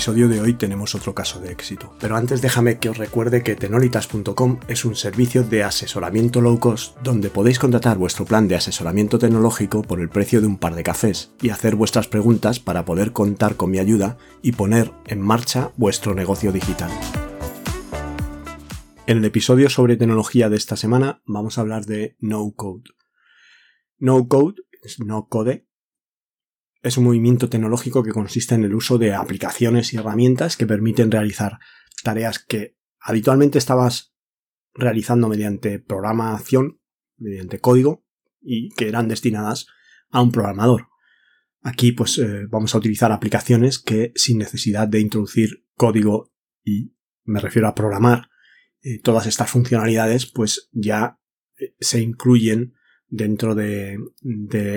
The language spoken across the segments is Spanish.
Episodio de hoy tenemos otro caso de éxito, pero antes déjame que os recuerde que tenolitas.com es un servicio de asesoramiento low cost donde podéis contratar vuestro plan de asesoramiento tecnológico por el precio de un par de cafés y hacer vuestras preguntas para poder contar con mi ayuda y poner en marcha vuestro negocio digital. En el episodio sobre tecnología de esta semana vamos a hablar de no code. No code no code es un movimiento tecnológico que consiste en el uso de aplicaciones y herramientas que permiten realizar tareas que habitualmente estabas realizando mediante programación, mediante código, y que eran destinadas a un programador. Aquí pues eh, vamos a utilizar aplicaciones que sin necesidad de introducir código y me refiero a programar eh, todas estas funcionalidades pues ya eh, se incluyen dentro de,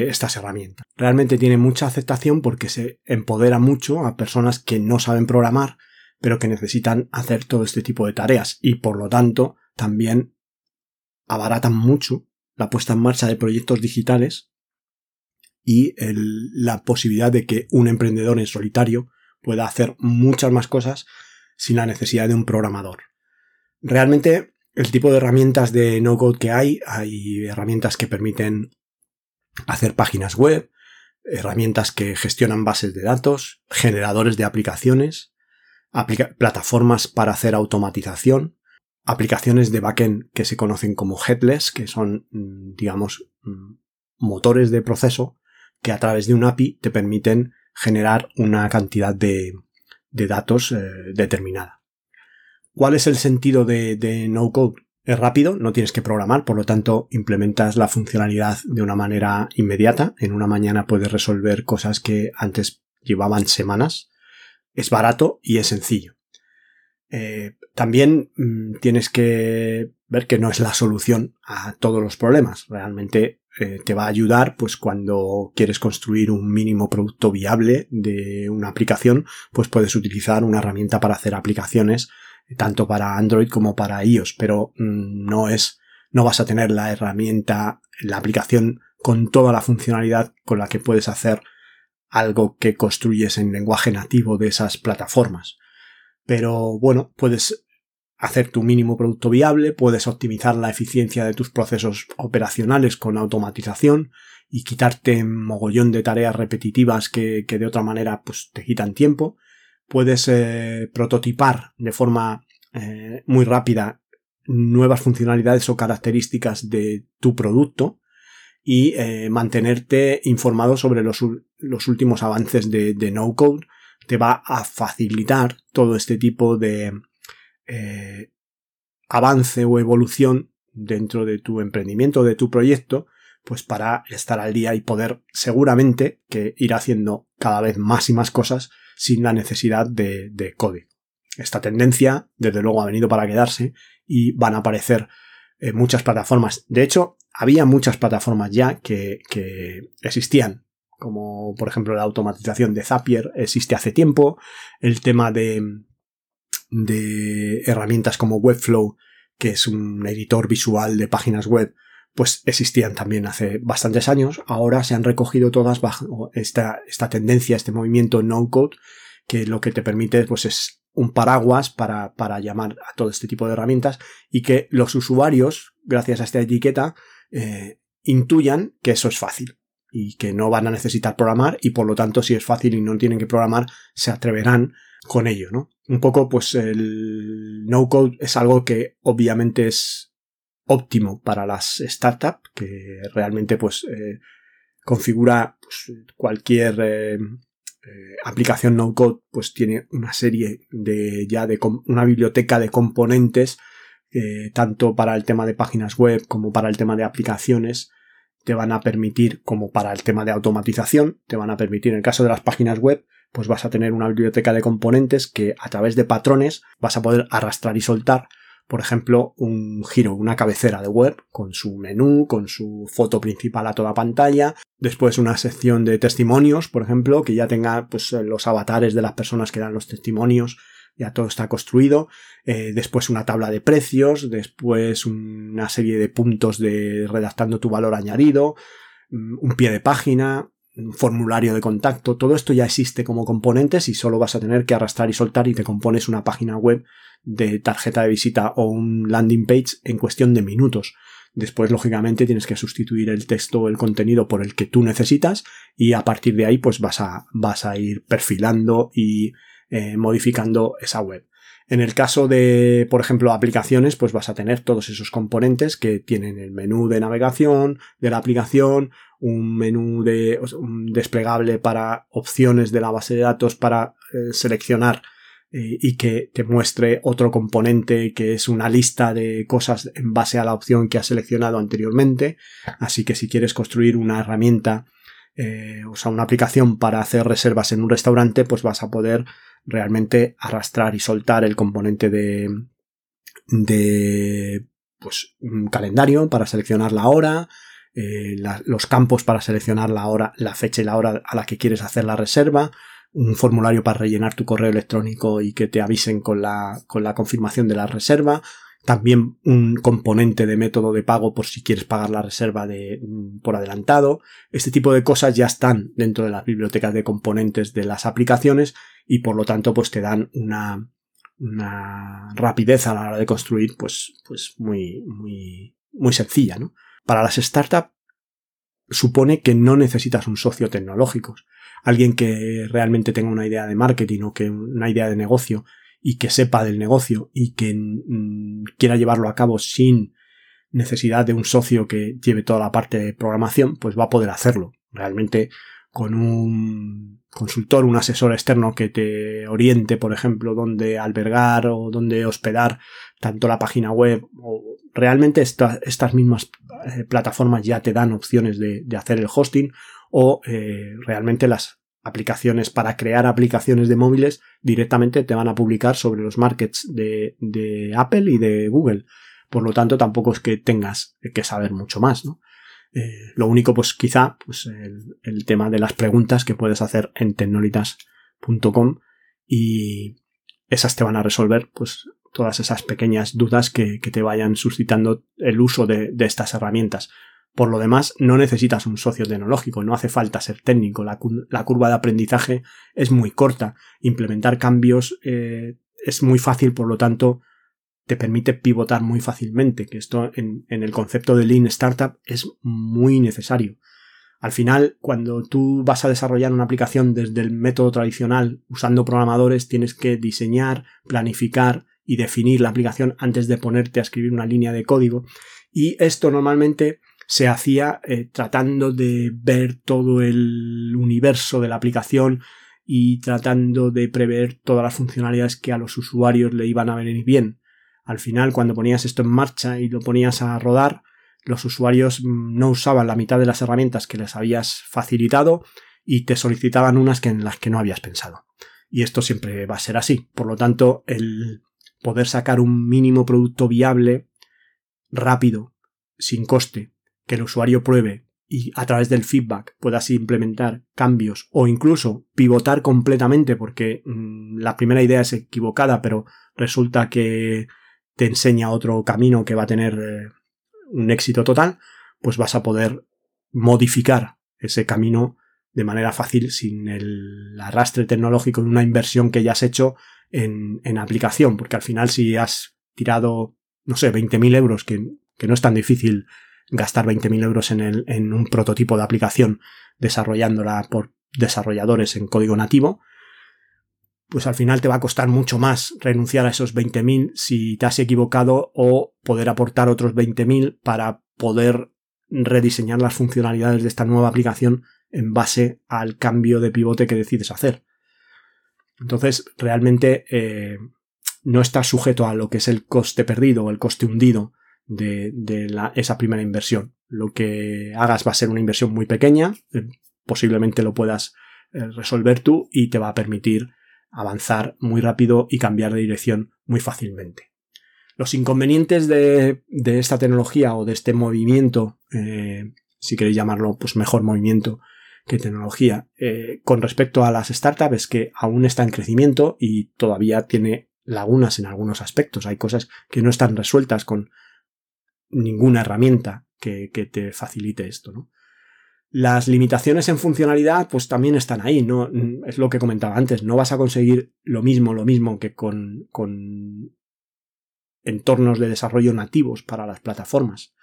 estas herramientas. Realmente tiene mucha aceptación porque se empodera mucho a personas que no saben programar, pero que necesitan hacer todo este tipo de tareas y por lo tanto también abaratan mucho la puesta en marcha de proyectos digitales y la posibilidad de que un emprendedor en solitario pueda hacer muchas más cosas sin la necesidad de un programador. Realmente el tipo de herramientas de no-code que hay, hay herramientas que permiten hacer páginas web, herramientas que gestionan bases de datos, generadores de aplicaciones, plataformas para hacer automatización, aplicaciones de backend que se conocen como headless, que son, mm, digamos, mm, motores de proceso que a través de un API te permiten generar una cantidad de, datos eh, determinada. ¿Cuál es el sentido de, no code? Es rápido, no tienes que programar, por lo tanto implementas la funcionalidad de una manera inmediata. En una mañana puedes resolver cosas que antes llevaban semanas. Es barato y es sencillo. Eh, también mm, tienes que ver que no es la solución a todos los problemas. Realmente eh, te va a ayudar pues cuando quieres construir un mínimo producto viable de una aplicación, pues puedes utilizar una herramienta para hacer aplicaciones tanto para Android como para iOS, pero mm, no es, no vas a tener la herramienta, la aplicación con toda la funcionalidad con la que puedes hacer algo que construyes en lenguaje nativo de esas plataformas. Pero bueno, puedes hacer tu mínimo producto viable, puedes optimizar la eficiencia de tus procesos operacionales con automatización y quitarte mogollón de tareas repetitivas que, que de otra manera pues te quitan tiempo puedes eh, prototipar de forma eh, muy rápida nuevas funcionalidades o características de tu producto y eh, mantenerte informado sobre los, últimos avances de, no code te va a facilitar todo este tipo de avance o evolución dentro de tu emprendimiento, de tu proyecto, pues para estar al día y poder seguramente que ir haciendo cada vez más y más cosas sin la necesidad de, código. Esta tendencia, desde luego, ha venido para quedarse y van a aparecer eh, muchas plataformas. De hecho, había muchas plataformas ya que, existían, como por ejemplo la automatización de Zapier existe hace tiempo, el tema de, de herramientas como Webflow, que es un editor visual de páginas web, pues existían también hace bastantes años. Ahora se han recogido todas bajo esta, esta tendencia, este movimiento no code, que lo que te permite pues es un paraguas para, para llamar a todo este tipo de herramientas y que los usuarios, gracias a esta etiqueta, eh, intuyan que eso es fácil y que no van a necesitar programar y por lo tanto si es fácil y no tienen que programar se atreverán con ello, ¿no? Un poco pues el no code es algo que obviamente es óptimo para las startups, que realmente pues eh, configura pues, cualquier eh, eh, aplicación no code, pues tiene una serie de ya de una biblioteca de componentes, tanto para el tema de páginas web como para el tema de aplicaciones, te van a permitir, como para el tema de automatización, te van a permitir, en el caso de las páginas web, pues vas a tener una biblioteca de componentes que a través de patrones vas a poder arrastrar y soltar por ejemplo, un giro, una cabecera de web con su menú, con su foto principal a toda pantalla, después una sección de testimonios, por ejemplo, que ya tenga pues los avatares de las personas que dan los testimonios, ya todo está construido, eh, después una tabla de precios, después una serie de puntos de redactando tu valor añadido, mm, un pie de página, formulario de contacto, todo esto ya existe como componentes y solo vas a tener que arrastrar y soltar y te compones una página web de tarjeta de visita o un landing page en cuestión de minutos. Después, lógicamente, tienes que sustituir el texto o el contenido por el que tú necesitas y a partir de ahí, pues vas a, vas a ir perfilando y eh, modificando esa web. En el caso de, por ejemplo, aplicaciones, pues vas a tener todos esos componentes que tienen el menú de navegación de la aplicación, un menú de un desplegable para opciones de la base de datos para eh, seleccionar eh, y que te muestre otro componente que es una lista de cosas en base a la opción que has seleccionado anteriormente. Así que si quieres construir una herramienta, eh, o sea, una aplicación para hacer reservas en un restaurante, pues vas a poder realmente arrastrar y soltar el componente de, de pues un calendario para seleccionar la hora, eh, los campos para seleccionar la hora, la fecha y la hora a la que quieres hacer la reserva, un formulario para rellenar tu correo electrónico y que te avisen con la, con la confirmación de la reserva, también un componente de método de pago por si quieres pagar la reserva de, mm, por adelantado. Este tipo de cosas ya están dentro de las bibliotecas de componentes de las aplicaciones y por lo tanto pues te dan una, una rapidez a la hora de construir pues, pues muy, muy, muy sencilla, ¿no? Para las startups supone que no necesitas un socio tecnológico, alguien que realmente tenga una idea de marketing o que una idea de negocio y que sepa del negocio y que mm, quiera llevarlo a cabo sin necesidad de un socio que lleve toda la parte de programación, pues va a poder hacerlo. Realmente con un consultor, un asesor externo que te oriente, por ejemplo, dónde albergar o dónde hospedar tanto la página web o realmente estas mismas eh, plataformas ya te dan opciones de, hacer el hosting o eh, realmente las aplicaciones para crear aplicaciones de móviles directamente te van a publicar sobre los markets de, Apple y de Google. Por lo tanto, tampoco es que tengas que saber mucho más, ¿no? Eh, lo único, pues quizá, pues el, tema de las preguntas que puedes hacer en tecnolitas.com y esas te van a resolver, pues, todas esas pequeñas dudas que, te vayan suscitando el uso de, estas herramientas. Por lo demás, no necesitas un socio tecnológico, no hace falta ser técnico, la, curva de aprendizaje es muy corta, implementar cambios eh, es muy fácil, por lo tanto, te permite pivotar muy fácilmente, que esto en, el concepto de Lean Startup es muy necesario. Al final, cuando tú vas a desarrollar una aplicación desde el método tradicional usando programadores, tienes que diseñar, planificar y definir la aplicación antes de ponerte a escribir una línea de código. Y esto normalmente se hacía eh, tratando de ver todo el universo de la aplicación y tratando de prever todas las funcionalidades que a los usuarios le iban a venir bien. Al final, cuando ponías esto en marcha y lo ponías a rodar, los usuarios mm, no usaban la mitad de las herramientas que les habías facilitado y te solicitaban unas que en las que no habías pensado. Y esto siempre va a ser así. Por lo tanto, el poder sacar un mínimo producto viable, rápido, sin coste, que el usuario pruebe y a través del feedback puedas implementar cambios o incluso pivotar completamente porque mm, la primera idea es equivocada, pero resulta que te enseña otro camino que va a tener eh, un éxito total, pues vas a poder modificar ese camino de manera fácil sin el arrastre tecnológico de una inversión que ya has hecho en, en aplicación, porque al final si has tirado, no sé, 20.000 euros, que, que, no es tan difícil gastar 20.000 euros en, el, en un prototipo de aplicación desarrollándola por desarrolladores en código nativo, pues al final te va a costar mucho más renunciar a esos 20.000 si te has equivocado o poder aportar otros 20.000 para poder rediseñar las funcionalidades de esta nueva aplicación en base al cambio de pivote que decides hacer. Entonces, realmente eh, no estás sujeto a lo que es el coste perdido o el coste hundido de, esa primera inversión. Lo que hagas va a ser una inversión muy pequeña, eh, posiblemente lo puedas eh, resolver tú y te va a permitir avanzar muy rápido y cambiar de dirección muy fácilmente. Los inconvenientes de, esta tecnología o de este movimiento, eh, si queréis llamarlo, pues mejor movimiento que tecnología, con respecto a las startups es que aún está en crecimiento y todavía tiene lagunas en algunos aspectos. Hay cosas que no están resueltas con ninguna herramienta que, que te facilite esto, ¿no? Las limitaciones en funcionalidad, pues también están ahí, ¿no? Es lo que comentaba antes, no vas a conseguir lo mismo, lo mismo que con, con entornos de desarrollo nativos para las plataformas.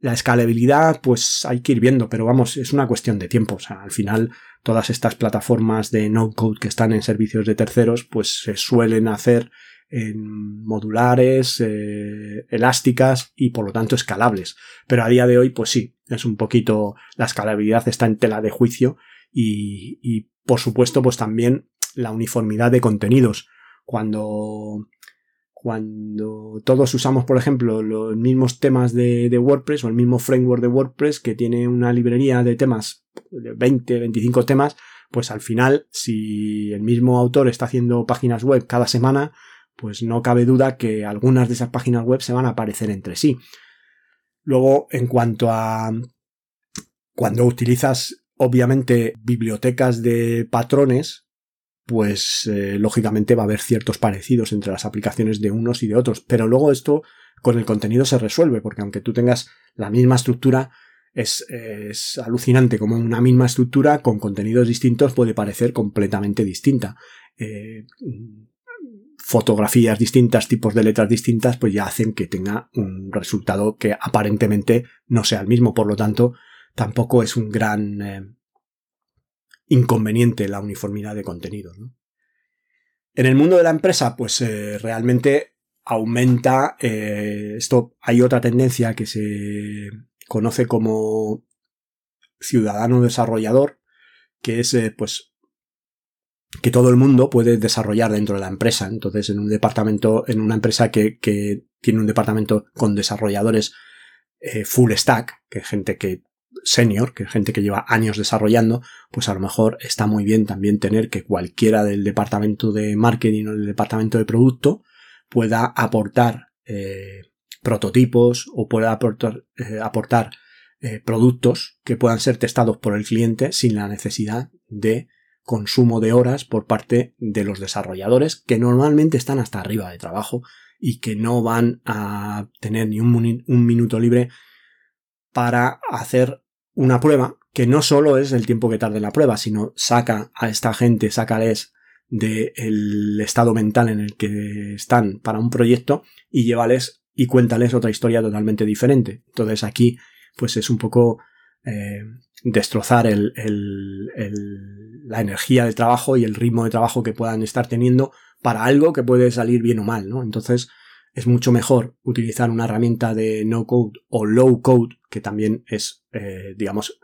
La escalabilidad, pues hay que ir viendo, pero vamos, es una cuestión de tiempo. O sea, al final, todas estas plataformas de no code que están en servicios de terceros, pues se suelen hacer en modulares, eh, elásticas y por lo tanto escalables. Pero a día de hoy, pues sí, es un poquito, la escalabilidad está en tela de juicio y, por supuesto, pues también la uniformidad de contenidos. Cuando, cuando todos usamos, por ejemplo, los mismos temas de, WordPress o el mismo framework de WordPress que tiene una librería de temas, de 20, 25 temas, pues al final, si el mismo autor está haciendo páginas web cada semana, pues no cabe duda que algunas de esas páginas web se van a aparecer entre sí. Luego, en cuanto a cuando utilizas obviamente bibliotecas de patrones, pues eh, lógicamente va a haber ciertos parecidos entre las aplicaciones de unos y de otros. Pero luego esto con el contenido se resuelve, porque aunque tú tengas la misma estructura, es, alucinante como una misma estructura con contenidos distintos puede parecer completamente distinta. Eh, fotografías distintas, tipos de letras distintas, pues ya hacen que tenga un resultado que aparentemente no sea el mismo. Por lo tanto, tampoco es un gran eh, inconveniente la uniformidad de contenidos. En el mundo de la empresa, pues eh, realmente aumenta eh, esto. Hay otra tendencia que se conoce como ciudadano desarrollador, que es pues que todo el mundo puede desarrollar dentro de la empresa. Entonces, en un departamento, en una empresa que, tiene un departamento con desarrolladores eh, full stack, que gente que senior, que gente que lleva años desarrollando, pues a lo mejor está muy bien también tener que cualquiera del departamento de marketing o del departamento de producto pueda aportar eh, prototipos o pueda aportar, eh, aportar productos que puedan ser testados por el cliente sin la necesidad de consumo de horas por parte de los desarrolladores que normalmente están hasta arriba de trabajo y que no van a tener ni un, minuto libre para hacer una prueba que no solo es el tiempo que tarde la prueba, sino saca a esta gente, sácales del estado mental en el que están para un proyecto y llévales y cuéntales otra historia totalmente diferente. Entonces aquí pues es un poco eh, destrozar la energía de trabajo y el ritmo de trabajo que puedan estar teniendo para algo que puede salir bien o mal, ¿no? Entonces es mucho mejor utilizar una herramienta de no code o low code, que también es, eh, digamos,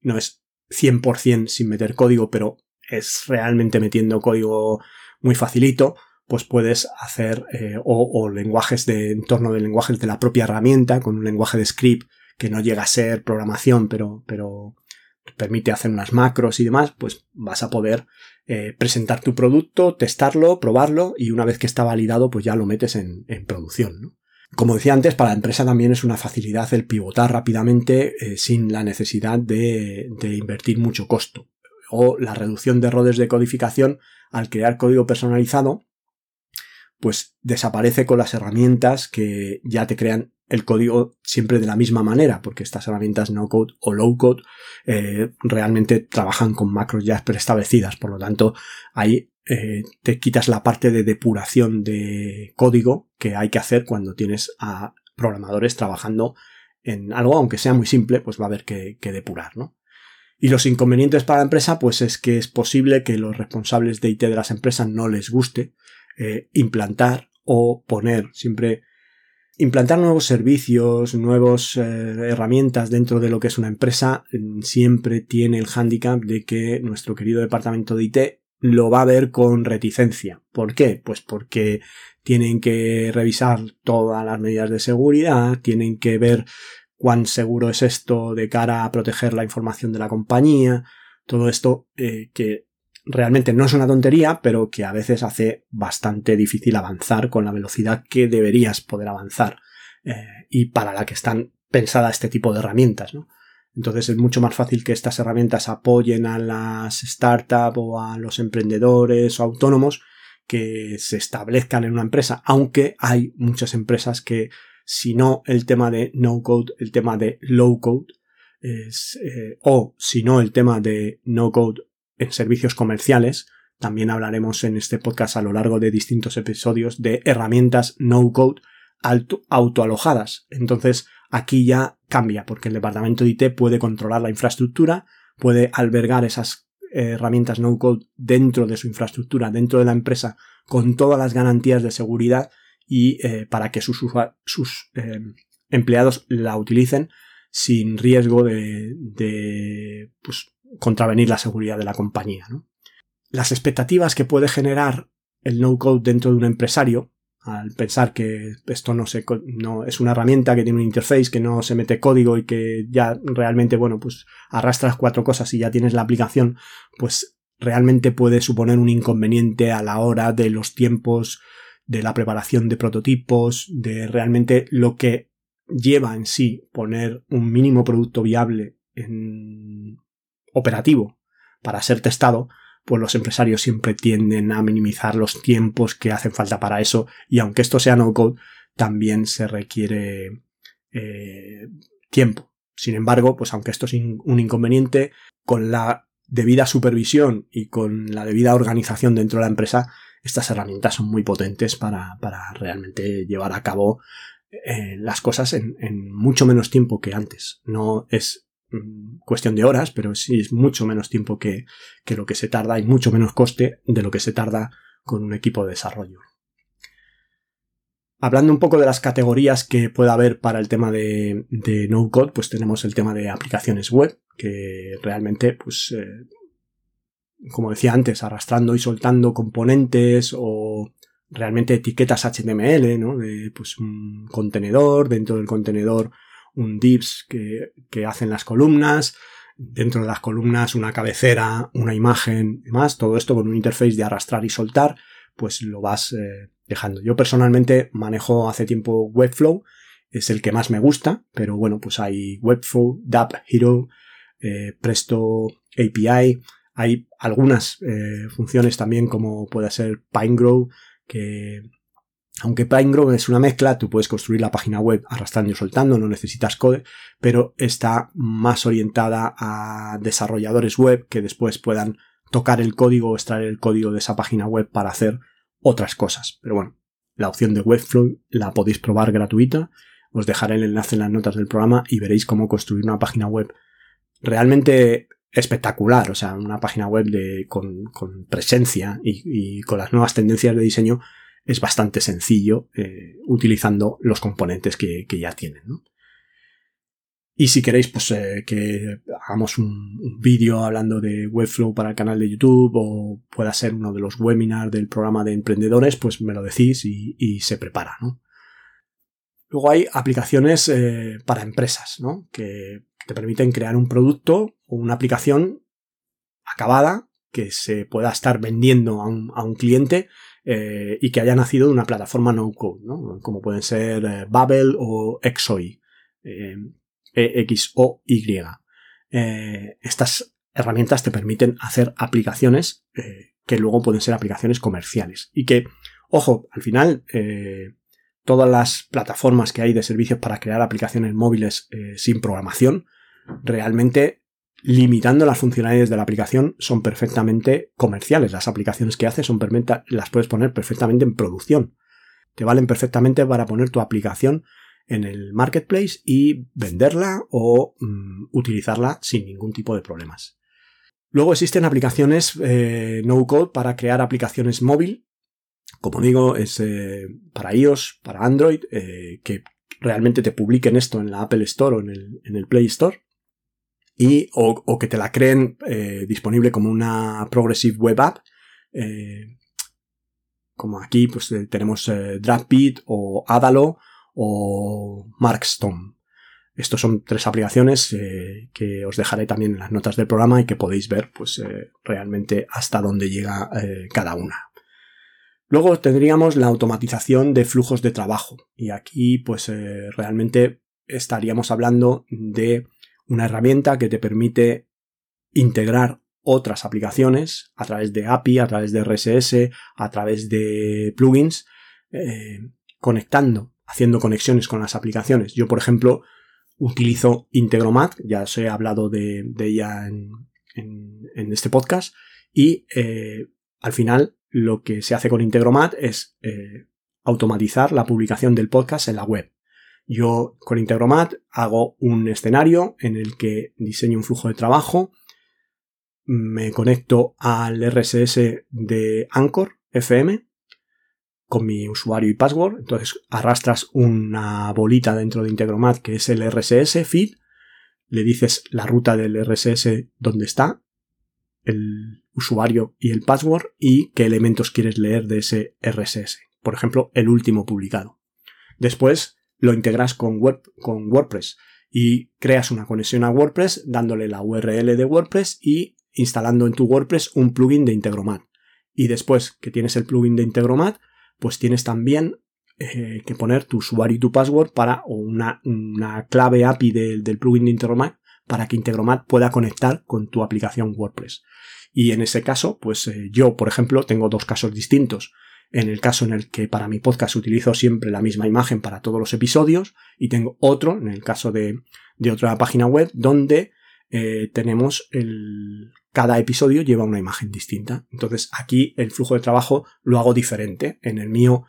no es 100% sin meter código, pero es realmente metiendo código muy facilito, pues puedes hacer eh, o, o, lenguajes de entorno de lenguajes de la propia herramienta con un lenguaje de script que no llega a ser programación, pero, pero permite hacer unas macros y demás, pues vas a poder eh, presentar tu producto, testarlo, probarlo y una vez que está validado, pues ya lo metes en, producción. Como decía antes, para la empresa también es una facilidad el pivotar rápidamente eh, sin la necesidad de, de invertir mucho costo. O la reducción de errores de codificación al crear código personalizado, pues desaparece con las herramientas que ya te crean el código siempre de la misma manera, porque estas herramientas no code o low code eh, realmente trabajan con macros ya preestablecidas, por lo tanto ahí eh, te quitas la parte de depuración de código que hay que hacer cuando tienes a programadores trabajando en algo, aunque sea muy simple, pues va a haber que, depurar, ¿no? Y los inconvenientes para la empresa, pues es que es posible que los responsables de IT de las empresas no les guste eh, implantar o poner siempre implantar nuevos servicios, nuevas eh, herramientas dentro de lo que es una empresa mm, siempre tiene el hándicap de que nuestro querido departamento de IT lo va a ver con reticencia. ¿Por qué? Pues porque tienen que revisar todas las medidas de seguridad, tienen que ver cuán seguro es esto de cara a proteger la información de la compañía, todo esto eh, que realmente no es una tontería, pero que a veces hace bastante difícil avanzar con la velocidad que deberías poder avanzar eh, y para la que están pensadas este tipo de herramientas, ¿no? Entonces es mucho más fácil que estas herramientas apoyen a las startups o a los emprendedores o autónomos que se establezcan en una empresa, aunque hay muchas empresas que si no el tema de no code, el tema de low code, eh, o si no el tema de no code servicios comerciales, también hablaremos en este podcast a lo largo de distintos episodios de herramientas no code autoalojadas. Entonces aquí ya cambia porque el departamento de IT puede controlar la infraestructura, puede albergar esas herramientas no code dentro de su infraestructura, dentro de la empresa, con todas las garantías de seguridad y eh, para que sus, sus eh, empleados la utilicen sin riesgo de, de pues, contravenir la seguridad de la compañía. Las expectativas que puede generar el no-code dentro de un empresario, al pensar que esto no, se, es una herramienta que tiene un interface, que no se mete código y que ya realmente, bueno, pues arrastras cuatro cosas y ya tienes la aplicación, pues realmente puede suponer un inconveniente a la hora de los tiempos de la preparación de prototipos, de realmente lo que lleva en sí poner un mínimo producto viable en operativo para ser testado, pues los empresarios siempre tienden a minimizar los tiempos que hacen falta para eso y aunque esto sea no code, también se requiere eh, tiempo. Sin embargo, pues aunque esto es un inconveniente, con la debida supervisión y con la debida organización dentro de la empresa, estas herramientas son muy potentes para, para realmente llevar a cabo eh, las cosas en, mucho menos tiempo que antes. No es cuestión de horas, pero sí es mucho menos tiempo que, que lo que se tarda y mucho menos coste de lo que se tarda con un equipo de desarrollo. Hablando un poco de las categorías que pueda haber para el tema de, de no code, pues tenemos el tema de aplicaciones web, que realmente, pues, eh, como decía antes, arrastrando y soltando componentes o realmente etiquetas HTML, ¿no? De pues un contenedor, dentro del contenedor un divs que, que hacen las columnas, dentro de las columnas una cabecera, una imagen, demás, todo esto con un interface de arrastrar y soltar, pues lo vas eh, dejando. Yo personalmente manejo hace tiempo Webflow, es el que más me gusta, pero bueno, pues hay Webflow, Dap Hero, eh, Presto API, hay algunas eh, funciones también como puede ser PineGrow, que aunque PineGrow es una mezcla, tú puedes construir la página web arrastrando y soltando, no necesitas code, pero está más orientada a desarrolladores web que después puedan tocar el código o extraer el código de esa página web para hacer otras cosas. Pero bueno, la opción de Webflow la podéis probar gratuita. Os dejaré el enlace en las notas del programa y veréis cómo construir una página web realmente espectacular, o sea, una página web de, con presencia y, con las nuevas tendencias de diseño es bastante sencillo eh, utilizando los componentes que, que ya tienen. ¿no? Y si queréis pues, eh, que hagamos un, un vídeo hablando de Webflow para el canal de YouTube o pueda ser uno de los webinars del programa de emprendedores, pues me lo decís y, se prepara. ¿no? Luego hay aplicaciones eh, para empresas, ¿no? que te permiten crear un producto o una aplicación acabada que se pueda estar vendiendo a un, cliente eh, y que haya nacido de una plataforma no code, como pueden ser eh, Babel o XOY, eh, E-X-O-Y. estas herramientas te permiten hacer aplicaciones que luego pueden ser aplicaciones comerciales y que, ojo, al final todas las plataformas que hay de servicios para crear aplicaciones móviles sin programación realmente limitando las funcionalidades de la aplicación son perfectamente comerciales. Las aplicaciones que haces son las puedes poner perfectamente en producción. Te valen perfectamente para poner tu aplicación en el marketplace y venderla o mm, utilizarla sin ningún tipo de problemas. Luego existen aplicaciones eh, no code para crear aplicaciones móvil. Como digo, es eh, para iOS, para Android, eh, que realmente te publiquen esto en la Apple Store o en el Play Store y o, que te la creen eh, disponible como una Progressive Web App. Eh, como aquí pues eh, tenemos DraftBeat o Adalo o Markstone. Estos son tres aplicaciones eh, que os dejaré también en las notas del programa y que podéis ver pues eh, realmente hasta dónde llega eh, cada una. Luego tendríamos la automatización de flujos de trabajo y aquí pues realmente estaríamos hablando de una herramienta que te permite integrar otras aplicaciones a través de API, a través de RSS, a través de plugins, conectando, haciendo conexiones con las aplicaciones. Yo, por ejemplo, utilizo Integromat, ya os he hablado de, ella en, este podcast, y eh, al final lo que se hace con Integromat es eh, automatizar la publicación del podcast en la web. Yo con Integromat hago un escenario en el que diseño un flujo de trabajo, me conecto al RSS de Anchor FM con mi usuario y password. Entonces arrastras una bolita dentro de Integromat que es el RSS feed. Le dices la ruta del RSS donde está, el usuario y el password y qué elementos quieres leer de ese RSS. Por ejemplo, el último publicado. Después lo integras con, WordPress y creas una conexión a WordPress dándole la URL de WordPress y instalando en tu WordPress un plugin de Integromat. Y después que tienes el plugin de Integromat, pues tienes también eh, que poner tu usuario y tu password para o una, clave API del plugin de Integromat para que Integromat pueda conectar con tu aplicación WordPress. Y en ese caso, pues eh, yo, por ejemplo, tengo dos casos distintos. En el caso en el que para mi podcast utilizo siempre la misma imagen para todos los episodios y tengo otro, en el caso de, otra página web, donde eh, tenemos el, cada episodio lleva una imagen distinta. Entonces aquí el flujo de trabajo lo hago diferente. En el mío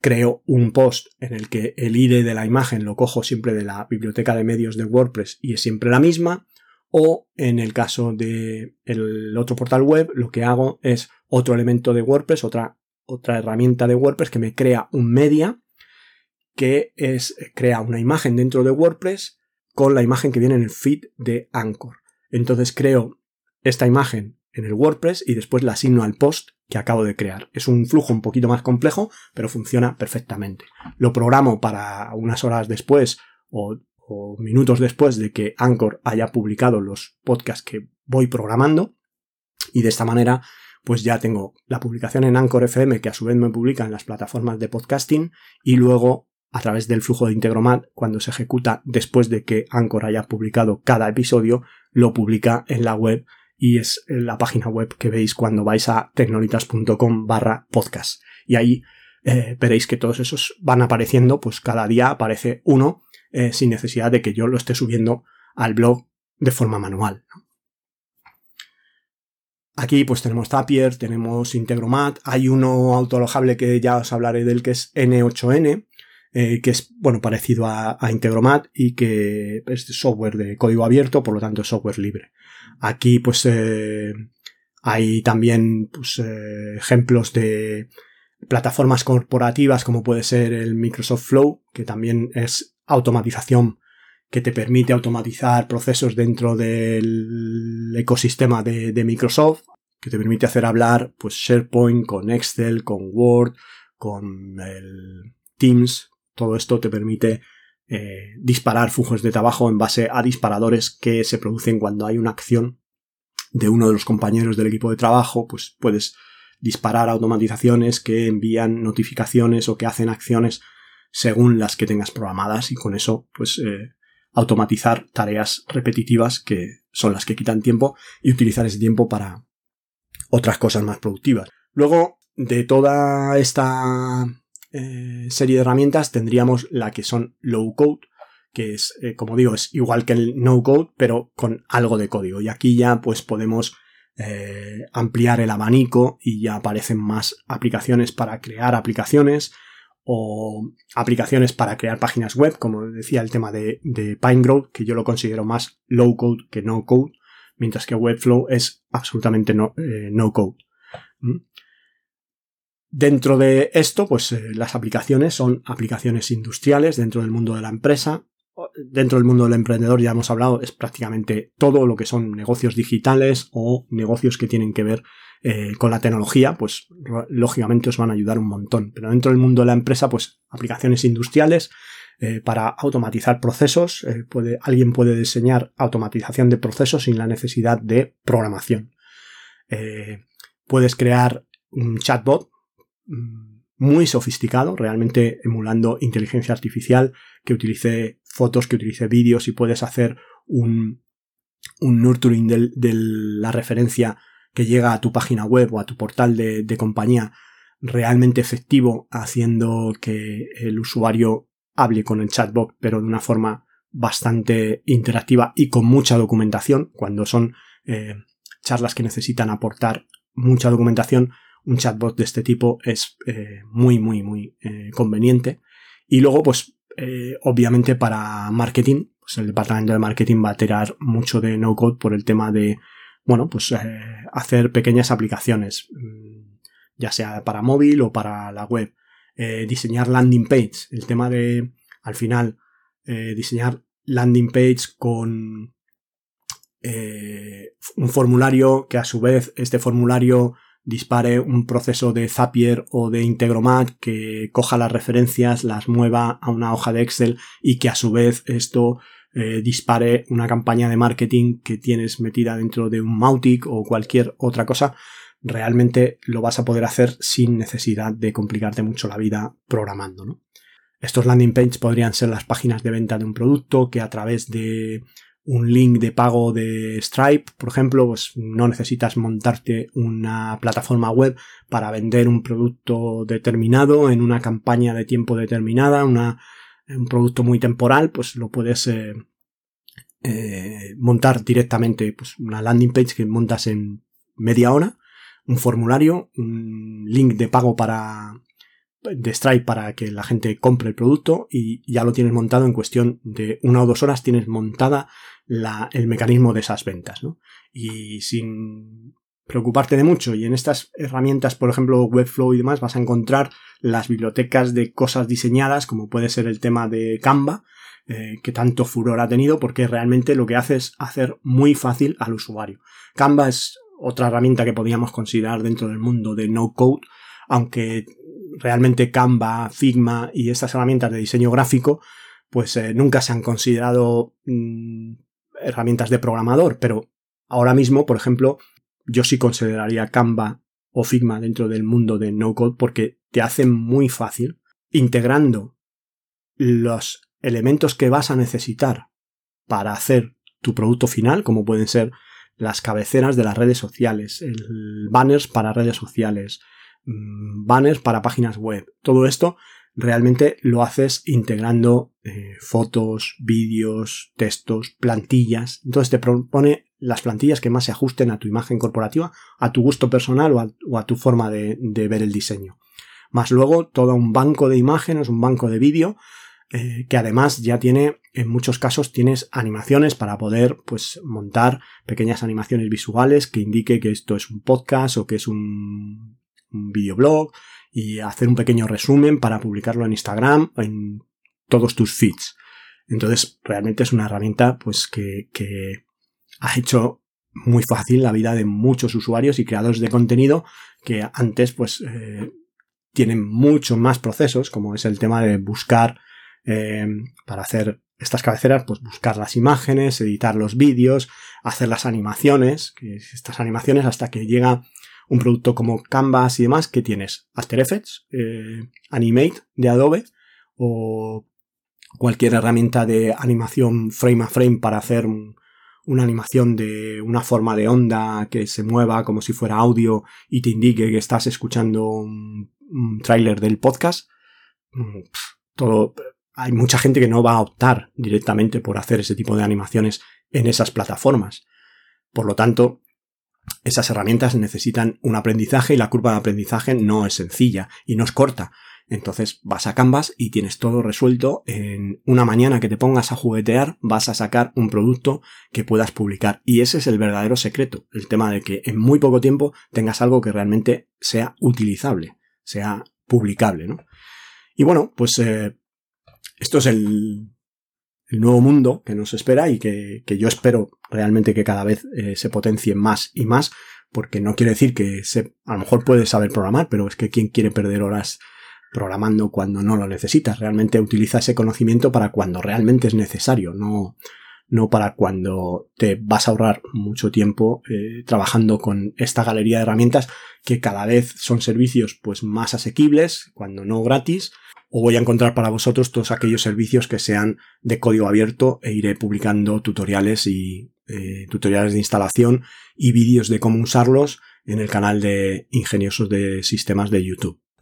creo un post en el que el ID de la imagen lo cojo siempre de la biblioteca de medios de WordPress y es siempre la misma. O en el caso de el otro portal web, lo que hago es otro elemento de WordPress, otra, otra herramienta de WordPress que me crea un media que es, crea una imagen dentro de WordPress con la imagen que viene en el feed de Anchor. Entonces creo esta imagen en el WordPress y después la asigno al post que acabo de crear. Es un flujo un poquito más complejo, pero funciona perfectamente. Lo programo para unas horas después o, minutos después de que Anchor haya publicado los podcasts que voy programando y de esta manera pues ya tengo la publicación en Anchor FM que a su vez me publica en las plataformas de podcasting y luego a través del flujo de Integromat cuando se ejecuta después de que Anchor haya publicado cada episodio lo publica en la web y es la página web que veis cuando vais a tecnolitas.com barra podcast. Y ahí eh, veréis que todos esos van apareciendo, pues cada día aparece uno eh, sin necesidad de que yo lo esté subiendo al blog de forma manual. Aquí pues tenemos Zapier, tenemos Integromat, hay uno autoalojable que ya os hablaré del que es N8N, eh, que es bueno parecido a, Integromat y que es software de código abierto, por lo tanto es software libre. Aquí pues eh, hay también pues, eh, ejemplos de plataformas corporativas como puede ser el Microsoft Flow, que también es automatización que te permite automatizar procesos dentro del ecosistema de, Microsoft, que te permite hacer hablar pues SharePoint con Excel, con Word, con el Teams. Todo esto te permite eh, disparar flujos de trabajo en base a disparadores que se producen cuando hay una acción de uno de los compañeros del equipo de trabajo, pues puedes disparar automatizaciones que envían notificaciones o que hacen acciones según las que tengas programadas y con eso pues eh, automatizar tareas repetitivas que son las que quitan tiempo y utilizar ese tiempo para otras cosas más productivas. Luego de toda esta eh, serie de herramientas tendríamos la que son low code, que es, eh, como digo, es igual que el no code, pero con algo de código. Y aquí ya pues podemos eh, ampliar el abanico y ya aparecen más aplicaciones para crear aplicaciones o aplicaciones para crear páginas web, como decía el tema de, de PineGrowth, que yo lo considero más low code que no code, mientras que Webflow es absolutamente no, no code. ¿Mm? Dentro de esto, pues eh, las aplicaciones son aplicaciones industriales dentro del mundo de la empresa. Dentro del mundo del emprendedor ya hemos hablado, es prácticamente todo lo que son negocios digitales o negocios que tienen que ver eh, con la tecnología, pues lógicamente os van a ayudar un montón. Pero dentro del mundo de la empresa, pues aplicaciones industriales, eh, para automatizar procesos. Eh, puede, alguien puede diseñar automatización de procesos sin la necesidad de programación. puedes crear un chatbot mm, muy sofisticado, realmente emulando inteligencia artificial, que utilice fotos, que utilice vídeos y puedes hacer un, un nurturing de, la referencia que llega a tu página web o a tu portal de, compañía realmente efectivo, haciendo que el usuario hable con el chatbot, pero de una forma bastante interactiva y con mucha documentación. Cuando son eh, charlas que necesitan aportar mucha documentación, un chatbot de este tipo es eh, muy, muy, muy eh, conveniente. Y luego, pues, obviamente para marketing, pues el departamento de marketing va a tirar mucho de no code por el tema de, bueno, pues eh, hacer pequeñas aplicaciones, mm, ya sea para móvil o para la web. Eh, diseñar landing page, el tema de, al final, eh, diseñar landing page con un formulario que a su vez este formulario dispare un proceso de Zapier o de Integromat que coja las referencias, las mueva a una hoja de Excel y que a su vez esto eh, dispare una campaña de marketing que tienes metida dentro de un Mautic o cualquier otra cosa, realmente lo vas a poder hacer sin necesidad de complicarte mucho la vida programando. Estos landing pages podrían ser las páginas de venta de un producto que a través de un link de pago de Stripe, por ejemplo, pues no necesitas montarte una plataforma web para vender un producto determinado en una campaña de tiempo determinada, una, un producto muy temporal, pues lo puedes eh, eh, montar directamente pues, una landing page que montas en media hora, un formulario, un link de pago para de Stripe para que la gente compre el producto y ya lo tienes montado en cuestión de una o dos horas tienes montada el mecanismo de esas ventas, ¿no? Y sin preocuparte de mucho. Y en estas herramientas, por ejemplo, Webflow y demás, vas a encontrar las bibliotecas de cosas diseñadas, como puede ser el tema de Canva, eh, que tanto furor ha tenido, porque realmente lo que hace es hacer muy fácil al usuario. Canva es otra herramienta que podríamos considerar dentro del mundo de no code, aunque realmente Canva, Figma y estas herramientas de diseño gráfico, pues eh, nunca se han considerado mm, herramientas de programador, pero ahora mismo, por ejemplo, yo sí consideraría Canva o Figma dentro del mundo de no code porque te hacen muy fácil integrando los elementos que vas a necesitar para hacer tu producto final, como pueden ser las cabeceras de las redes sociales, el banners para redes sociales, mm, banners para páginas web. Todo esto realmente lo haces integrando eh, fotos, vídeos, textos, plantillas. Entonces te propone las plantillas que más se ajusten a tu imagen corporativa, a tu gusto personal o a, tu forma de, ver el diseño. Más luego todo un banco de imágenes, un banco de vídeo, eh, que además ya tiene, en muchos casos tienes animaciones para poder pues montar pequeñas animaciones visuales que indique que esto es un podcast o que es un, un videoblog y hacer un pequeño resumen para publicarlo en Instagram o en todos tus feeds. Entonces, realmente es una herramienta pues que, ha hecho muy fácil la vida de muchos usuarios y creadores de contenido que antes pues eh, tienen mucho más procesos, como es el tema de buscar eh, para hacer estas cabeceras, pues buscar las imágenes, editar los vídeos, hacer las animaciones, estas animaciones hasta que llega un producto como Canvas y demás, que tienes After Effects, eh, Animate de Adobe o cualquier herramienta de animación frame a frame para hacer una animación de una forma de onda que se mueva como si fuera audio y te indique que estás escuchando un, tráiler del podcast. Mm, todo, hay mucha gente que no va a optar directamente por hacer ese tipo de animaciones en esas plataformas. Por lo tanto, esas herramientas necesitan un aprendizaje y la curva de aprendizaje no es sencilla y no es corta. Entonces vas a Canvas y tienes todo resuelto. En una mañana que te pongas a juguetear vas a sacar un producto que puedas publicar. Y ese es el verdadero secreto. El tema de que en muy poco tiempo tengas algo que realmente sea utilizable, sea publicable. ¿no? Y bueno, pues eh, esto es el, nuevo mundo que nos espera y que, yo espero realmente que cada vez eh, se potencie más y más, porque no quiere decir que a lo mejor puedes saber programar, pero es que quién quiere perder horas programando cuando no lo necesitas. Realmente utiliza ese conocimiento para cuando realmente es necesario, no, no para cuando te vas a ahorrar mucho tiempo eh, trabajando con esta galería de herramientas que cada vez son servicios pues más asequibles, cuando no gratis, o voy a encontrar para vosotros todos aquellos servicios que sean de código abierto e iré publicando tutoriales y eh, tutoriales de instalación y vídeos de cómo usarlos en el canal de Ingeniosos de Sistemas de YouTube.